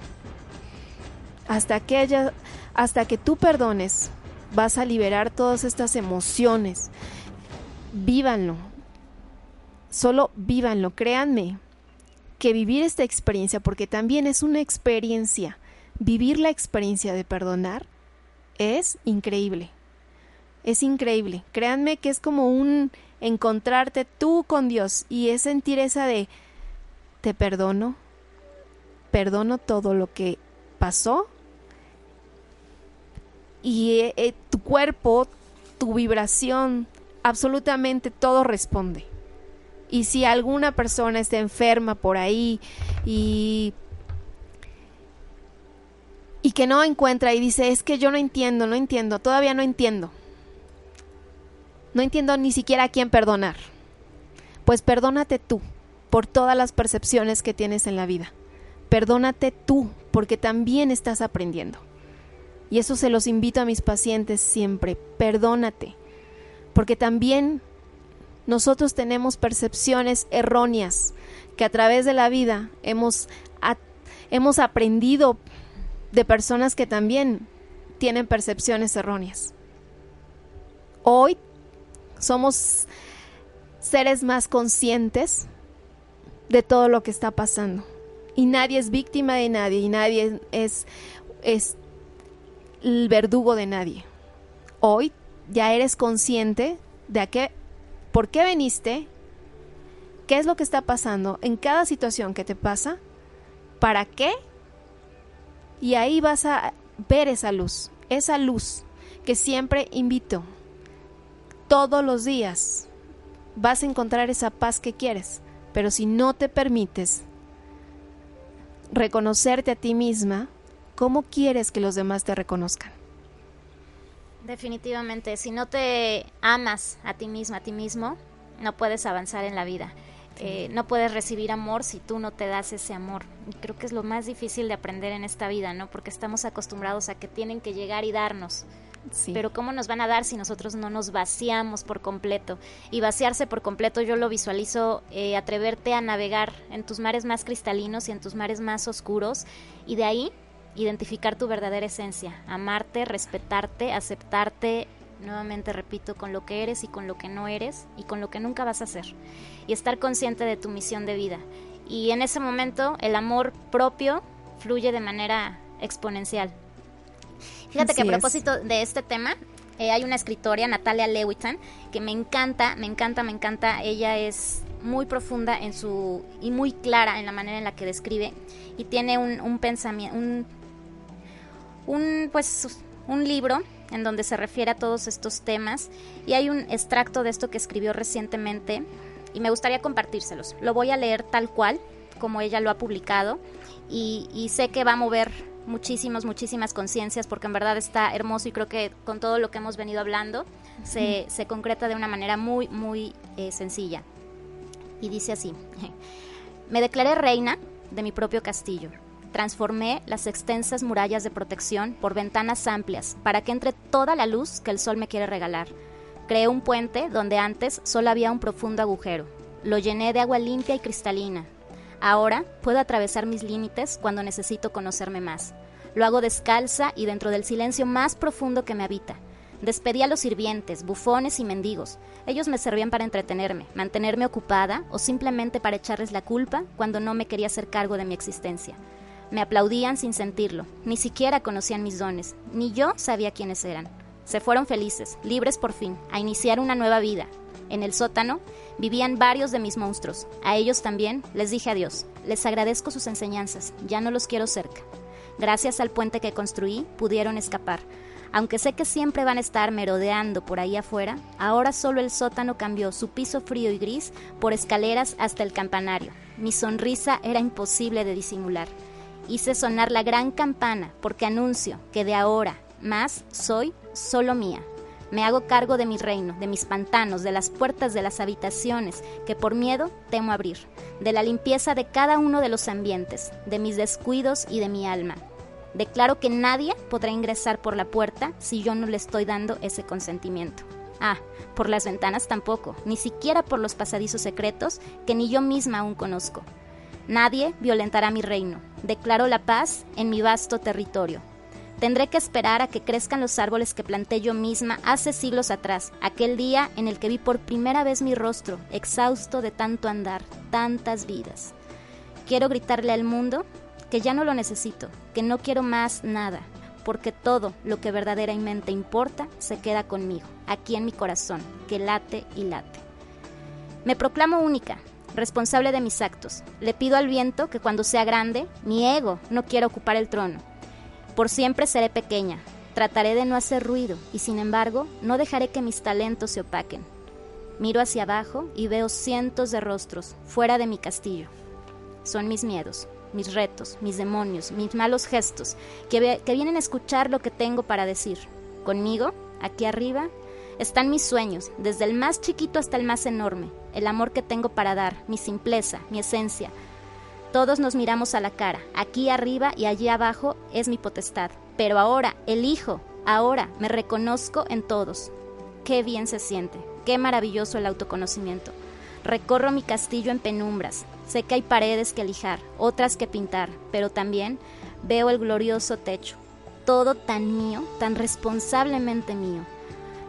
Hasta que haya, hasta que tú perdones, vas a liberar todas estas emociones. Vívanlo. Solo vívanlo, créanme que vivir esta experiencia, porque también es una experiencia, vivir la experiencia de perdonar es increíble. Es increíble. Créanme que es como un encontrarte tú con Dios y es sentir esa de te perdono, perdono todo lo que pasó y eh, eh, tu cuerpo, tu vibración, absolutamente todo responde. Y si alguna persona está enferma por ahí y y que no encuentra y dice, es que yo no entiendo, no entiendo, todavía no entiendo. No entiendo ni siquiera a quién perdonar. Pues perdónate tú por todas las percepciones que tienes en la vida. Perdónate tú porque también estás aprendiendo. Y eso se los invito a mis pacientes siempre. Perdónate. Porque también nosotros tenemos percepciones erróneas que a través de la vida hemos, hemos aprendido de personas que también tienen percepciones erróneas. Hoy somos seres más conscientes de todo lo que está pasando. Y nadie es víctima de nadie y nadie es, es el verdugo de nadie. Hoy ya eres consciente de a qué, por qué viniste, qué es lo que está pasando en cada situación que te pasa, para qué, y ahí vas a ver esa luz, esa luz que siempre invito. Todos los días vas a encontrar esa paz que quieres, pero si no te permites reconocerte a ti misma, ¿cómo quieres que los demás te reconozcan? Definitivamente, si no te amas a ti misma, a ti mismo, no puedes avanzar en la vida. Eh, no puedes recibir amor si tú no te das ese amor. Y creo que es lo más difícil de aprender en esta vida, ¿no? Porque estamos acostumbrados a que tienen que llegar y darnos. Pero ¿cómo nos van a dar si nosotros no nos vaciamos por completo? Y vaciarse por completo yo lo visualizo eh, atreverte a navegar en tus mares más cristalinos y en tus mares más oscuros y de ahí identificar tu verdadera esencia, amarte, respetarte, aceptarte, nuevamente repito, con lo que eres y con lo que no eres y con lo que nunca vas a hacer. Y estar consciente de tu misión de vida. Y en ese momento el amor propio fluye de manera exponencial. Fíjate que a propósito de este tema, eh, hay una escritora, Natalia Lewitan, que me encanta, me encanta, me encanta. Ella es muy profunda en su y muy clara en la manera en la que describe y tiene un, un pensamiento, un, un pues un libro en donde se refiere a todos estos temas y hay un extracto de esto que escribió recientemente y me gustaría compartírselos. Lo voy a leer tal cual como ella lo ha publicado y, sé que va a mover muchísimas, muchísimas conciencias porque en verdad está hermoso y creo que con todo lo que hemos venido hablando se, se concreta de una manera muy, muy eh, sencilla. Y dice así, <laughs> me declaré reina de mi propio castillo. Transformé las extensas murallas de protección por ventanas amplias para que entre toda la luz que el sol me quiere regalar. Creé un puente donde antes solo había un profundo agujero. Lo llené de agua limpia y cristalina. Ahora puedo atravesar mis límites cuando necesito conocerme más. Lo hago descalza y dentro del silencio más profundo que me habita. Despedí a los sirvientes, bufones y mendigos. Ellos me servían para entretenerme, mantenerme ocupada o simplemente para echarles la culpa cuando no me quería hacer cargo de mi existencia. Me aplaudían sin sentirlo, ni siquiera conocían mis dones, ni yo sabía quiénes eran. Se fueron felices, libres por fin, a iniciar una nueva vida. En el sótano vivían varios de mis monstruos. A ellos también les dije adiós. Les agradezco sus enseñanzas, ya no los quiero cerca. Gracias al puente que construí, pudieron escapar. Aunque sé que siempre van a estar merodeando por ahí afuera, ahora solo el sótano cambió su piso frío y gris por escaleras hasta el campanario. Mi sonrisa era imposible de disimular. Hice sonar la gran campana porque anuncio que de ahora más soy solo mía. Me hago cargo de mi reino, de mis pantanos, de las puertas de las habitaciones que por miedo temo abrir, de la limpieza de cada uno de los ambientes, de mis descuidos y de mi alma. Declaro que nadie podrá ingresar por la puerta si yo no le estoy dando ese consentimiento. Ah, por las ventanas tampoco, ni siquiera por los pasadizos secretos que ni yo misma aún conozco. Nadie violentará mi reino. Declaro la paz en mi vasto territorio. Tendré que esperar a que crezcan los árboles que planté yo misma hace siglos atrás, aquel día en el que vi por primera vez mi rostro, exhausto de tanto andar, tantas vidas. Quiero gritarle al mundo que ya no lo necesito, que no quiero más nada, porque todo lo que verdaderamente importa se queda conmigo, aquí en mi corazón, que late y late. Me proclamo única, responsable de mis actos. Le pido al viento que cuando sea grande, mi ego no quiera ocupar el trono. Por siempre seré pequeña, trataré de no hacer ruido y sin embargo no dejaré que mis talentos se opaquen. Miro hacia abajo y veo cientos de rostros fuera de mi castillo. Son mis miedos, mis retos, mis demonios, mis malos gestos, que, vienen a escuchar lo que tengo para decir. Conmigo, aquí arriba, están mis sueños, desde el más chiquito hasta el más enorme, el amor que tengo para dar, mi simpleza, mi esencia. Todos nos miramos a la cara, aquí arriba y allí abajo es mi potestad, pero ahora elijo, ahora me reconozco en todos. Qué bien se siente, qué maravilloso el autoconocimiento. Recorro mi castillo en penumbras, Sé que hay paredes que lijar, otras que pintar, pero también veo el glorioso techo. Todo tan mío, tan responsablemente mío.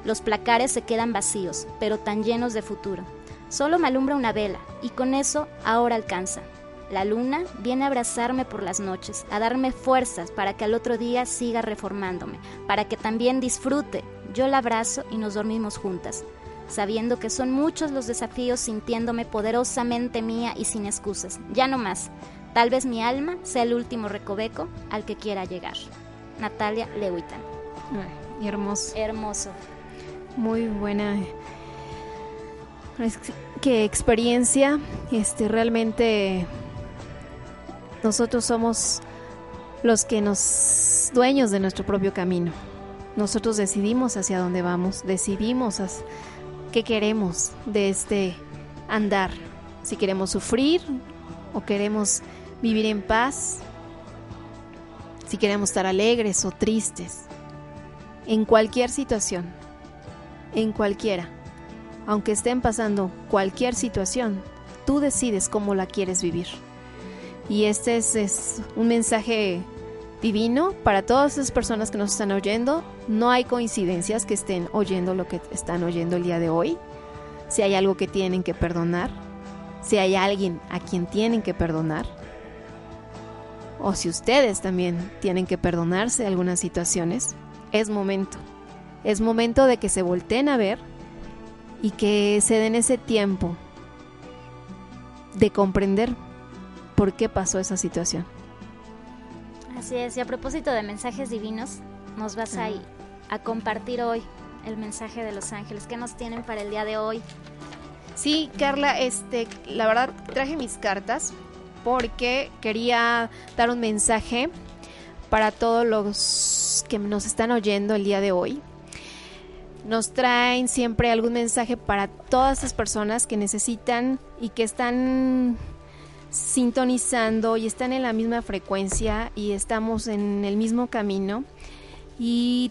Los placares se quedan vacíos, pero tan llenos de futuro. Solo me alumbra una vela, y con eso ahora alcanza. La luna viene a abrazarme por las noches, a darme fuerzas para que al otro día siga reformándome, para que también disfrute. Yo la abrazo y nos dormimos juntas sabiendo que son muchos los desafíos, sintiéndome poderosamente mía y sin excusas. Ya no más. Tal vez mi alma sea el último recoveco al que quiera llegar. Natalia Lewitan. hermoso. Hermoso. Muy buena. Qué experiencia. Este, realmente nosotros somos los que nos dueños de nuestro propio camino. Nosotros decidimos hacia dónde vamos, decidimos qué queremos de este andar. Si queremos sufrir o queremos vivir en paz, si queremos estar alegres o tristes, en cualquier situación, en cualquiera, aunque estén pasando cualquier situación, tú decides cómo la quieres vivir. Y este es, un mensaje divino para todas esas personas que nos están oyendo. No hay coincidencias que estén oyendo lo que están oyendo el día de hoy. Si hay algo que tienen que perdonar, si hay alguien a quien tienen que perdonar, o si ustedes también tienen que perdonarse algunas situaciones, es momento. Es momento de que se volteen a ver y que se den ese tiempo de comprender por qué pasó esa situación. Así es, y a propósito de mensajes divinos, nos vas a, a compartir hoy el mensaje de los ángeles. ¿Qué nos tienen para el día de hoy? Sí, Carla, este, la verdad traje mis cartas porque quería dar un mensaje para todos los que nos están oyendo el día de hoy. Nos traen siempre algún mensaje para todas esas personas que necesitan y que están sintonizando y están en la misma frecuencia y estamos en el mismo camino. Y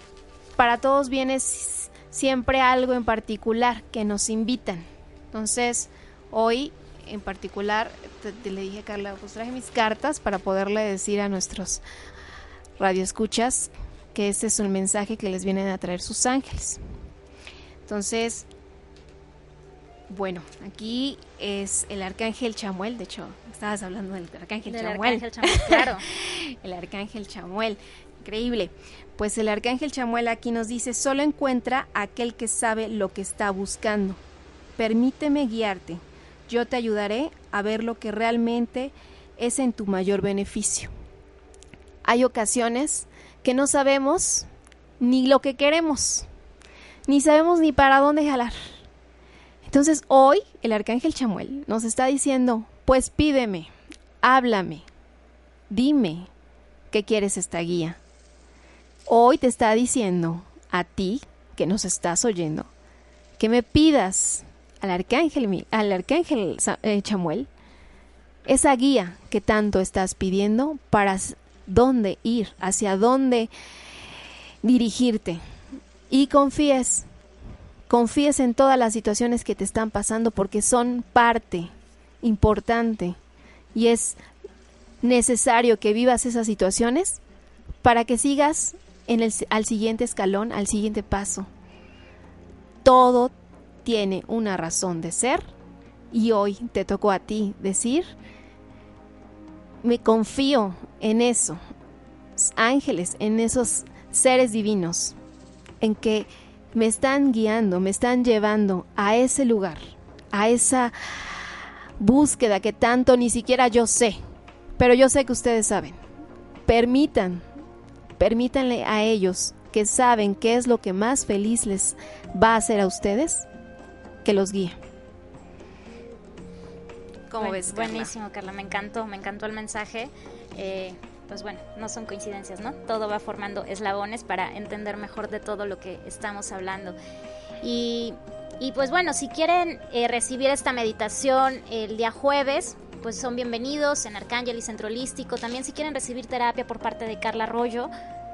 para todos viene siempre algo en particular que nos invitan. Entonces, hoy en particular, te, le dije a Carla, pues traje mis cartas para poderle decir a nuestros radioescuchas que ese es un mensaje que les vienen a traer sus ángeles. Entonces, bueno, aquí es el arcángel Chamuel, de hecho, estabas hablando del arcángel Chamuel. claro. <laughs> el arcángel Chamuel, increíble. Pues el arcángel Chamuel aquí nos dice, solo encuentra aquel que sabe lo que está buscando. Permíteme guiarte. Yo te ayudaré a ver lo que realmente es en tu mayor beneficio. Hay ocasiones que no sabemos ni lo que queremos, ni sabemos ni para dónde jalar entonces hoy el arcángel Chamuel nos está diciendo, pues pídeme, háblame, dime qué quieres esta guía. Hoy te está diciendo a ti que nos estás oyendo que me pidas al arcángel, al arcángel eh, Chamuel esa guía que tanto estás pidiendo para dónde ir, hacia dónde dirigirte. Y confíes confíes en todas las situaciones que te están pasando porque son parte importante y es necesario que vivas esas situaciones para que sigas en el, al siguiente escalón, al siguiente paso. Todo tiene una razón de ser y hoy te tocó a ti decir, me confío en eso, ángeles, en esos seres divinos, en que me están guiando, me están llevando a ese lugar, a esa búsqueda que tanto ni siquiera yo sé, pero yo sé que ustedes saben. Permitan, permítanle a ellos que saben qué es lo que más feliz les va a hacer a ustedes, que los guíe. ¿Cómo ves? Buenísimo, Carla, me encantó, me encantó el mensaje. Eh, pues bueno, no son coincidencias, ¿no? Todo va formando eslabones para entender mejor de todo lo que estamos hablando. Y, pues bueno, si quieren eh, recibir esta meditación el día jueves, pues son bienvenidos en Arcángel y Centro Holístico. También si quieren recibir terapia por parte de Carla Arroyo,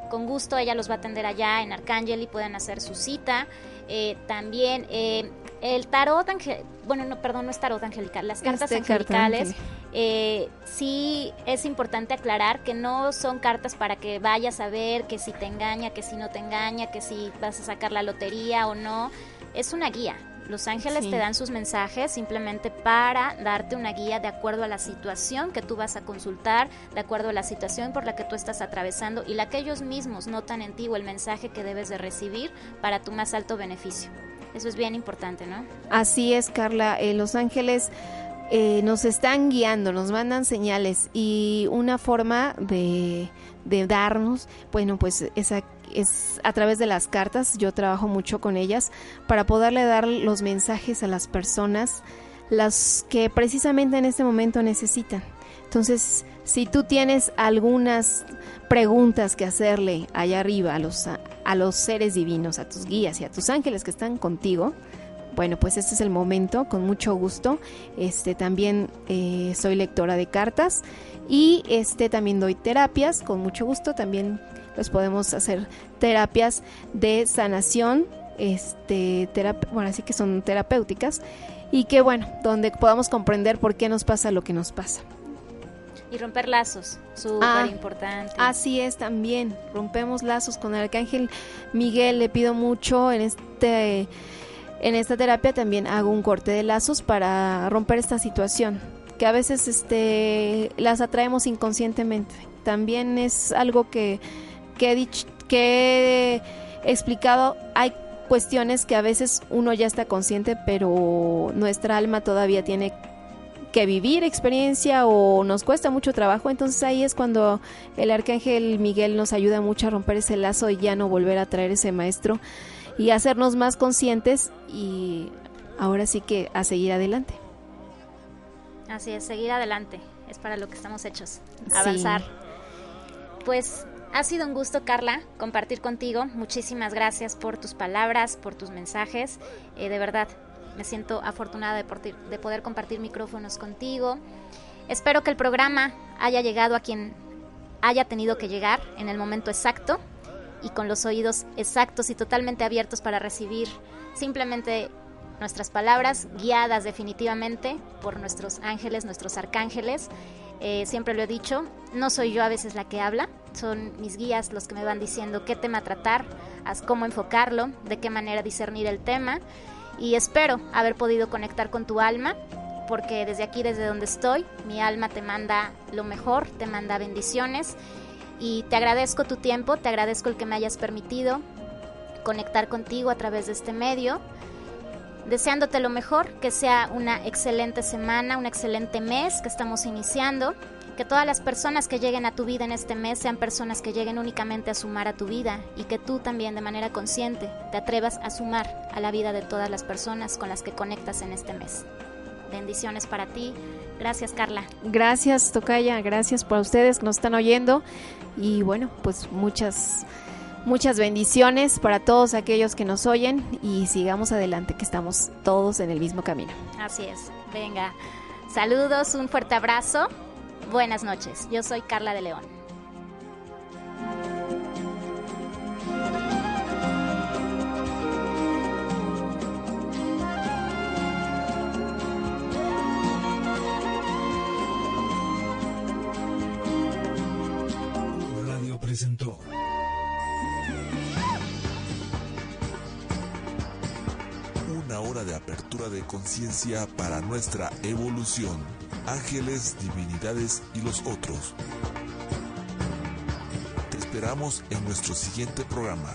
con gusto ella los va a atender allá en Arcángel y pueden hacer su cita. Eh, también eh, el tarot, bueno, no, perdón, no es tarot angelical, las cartas este angelicales, eh, sí es importante aclarar que no son cartas para que vayas a ver que si te engaña, que si no te engaña, que si vas a sacar la lotería o no, es una guía. Los ángeles te dan sus mensajes simplemente para darte una guía de acuerdo a la situación que tú vas a consultar, de acuerdo a la situación por la que tú estás atravesando y la que ellos mismos notan en ti o el mensaje que debes de recibir para tu más alto beneficio. Eso es bien importante, ¿no? Así es, Carla. Eh, los ángeles eh, nos están guiando, nos mandan señales y una forma de, de darnos, bueno, pues es a través de las cartas, yo trabajo mucho con ellas para poderle dar los mensajes a las personas, las que precisamente en este momento necesitan. Entonces, si tú tienes algunas preguntas que hacerle allá arriba a los, a, los seres divinos, a tus guías y a tus ángeles que están contigo, bueno, pues este es el momento, con mucho gusto. Este también eh, soy lectora de cartas y este también doy terapias, con mucho gusto. También los podemos hacer terapias de sanación, este, bueno, así que son terapéuticas y que bueno, donde podamos comprender por qué nos pasa lo que nos pasa. Y romper lazos, súper ah, importante. Así es también, rompemos lazos con el arcángel Miguel, le pido mucho en este en esta terapia también hago un corte de lazos para romper esta situación, que a veces este las atraemos inconscientemente. También es algo que que he dicho que he explicado, hay cuestiones que a veces uno ya está consciente, pero nuestra alma todavía tiene que vivir experiencia o nos cuesta mucho trabajo, entonces ahí es cuando el arcángel Miguel nos ayuda mucho a romper ese lazo y ya no volver a traer ese maestro y hacernos más conscientes y ahora sí que a seguir adelante. Así es, seguir adelante, es para lo que estamos hechos, avanzar. Pues ha sido un gusto, Carla, compartir contigo. Muchísimas gracias por tus palabras, por tus mensajes. Eh, de verdad, me siento afortunada de, poder compartir micrófonos contigo. Espero que el programa haya llegado a quien haya tenido que llegar en el momento exacto y con los oídos exactos y totalmente abiertos para recibir simplemente nuestras palabras, guiadas definitivamente por nuestros ángeles, nuestros arcángeles. Eh, siempre lo he dicho, no soy yo a veces la que habla, son mis guías los que me van diciendo qué tema tratar, cómo enfocarlo, de qué manera discernir el tema y espero haber podido conectar con tu alma porque desde aquí, desde donde estoy, mi alma te manda lo mejor, te manda bendiciones y te agradezco tu tiempo, te agradezco el que me hayas permitido conectar contigo a través de este medio deseándote lo mejor, que sea una excelente semana, un excelente mes que estamos iniciando, que todas las personas que lleguen a tu vida en este mes sean personas que lleguen únicamente a sumar a tu vida y que tú también de manera consciente te atrevas a sumar a la vida de todas las personas con las que conectas en este mes. Bendiciones para ti. Gracias, Carla. Gracias, Tocaya. Gracias por ustedes que nos están oyendo. Y bueno, pues muchas Muchas bendiciones para todos aquellos que nos oyen y sigamos adelante, que estamos todos en el mismo camino. Así es. Venga, saludos, un fuerte abrazo. Buenas noches. Yo soy Carla de León. De apertura de conciencia para nuestra evolución. Ángeles, divinidades y los otros. Te esperamos en nuestro siguiente programa.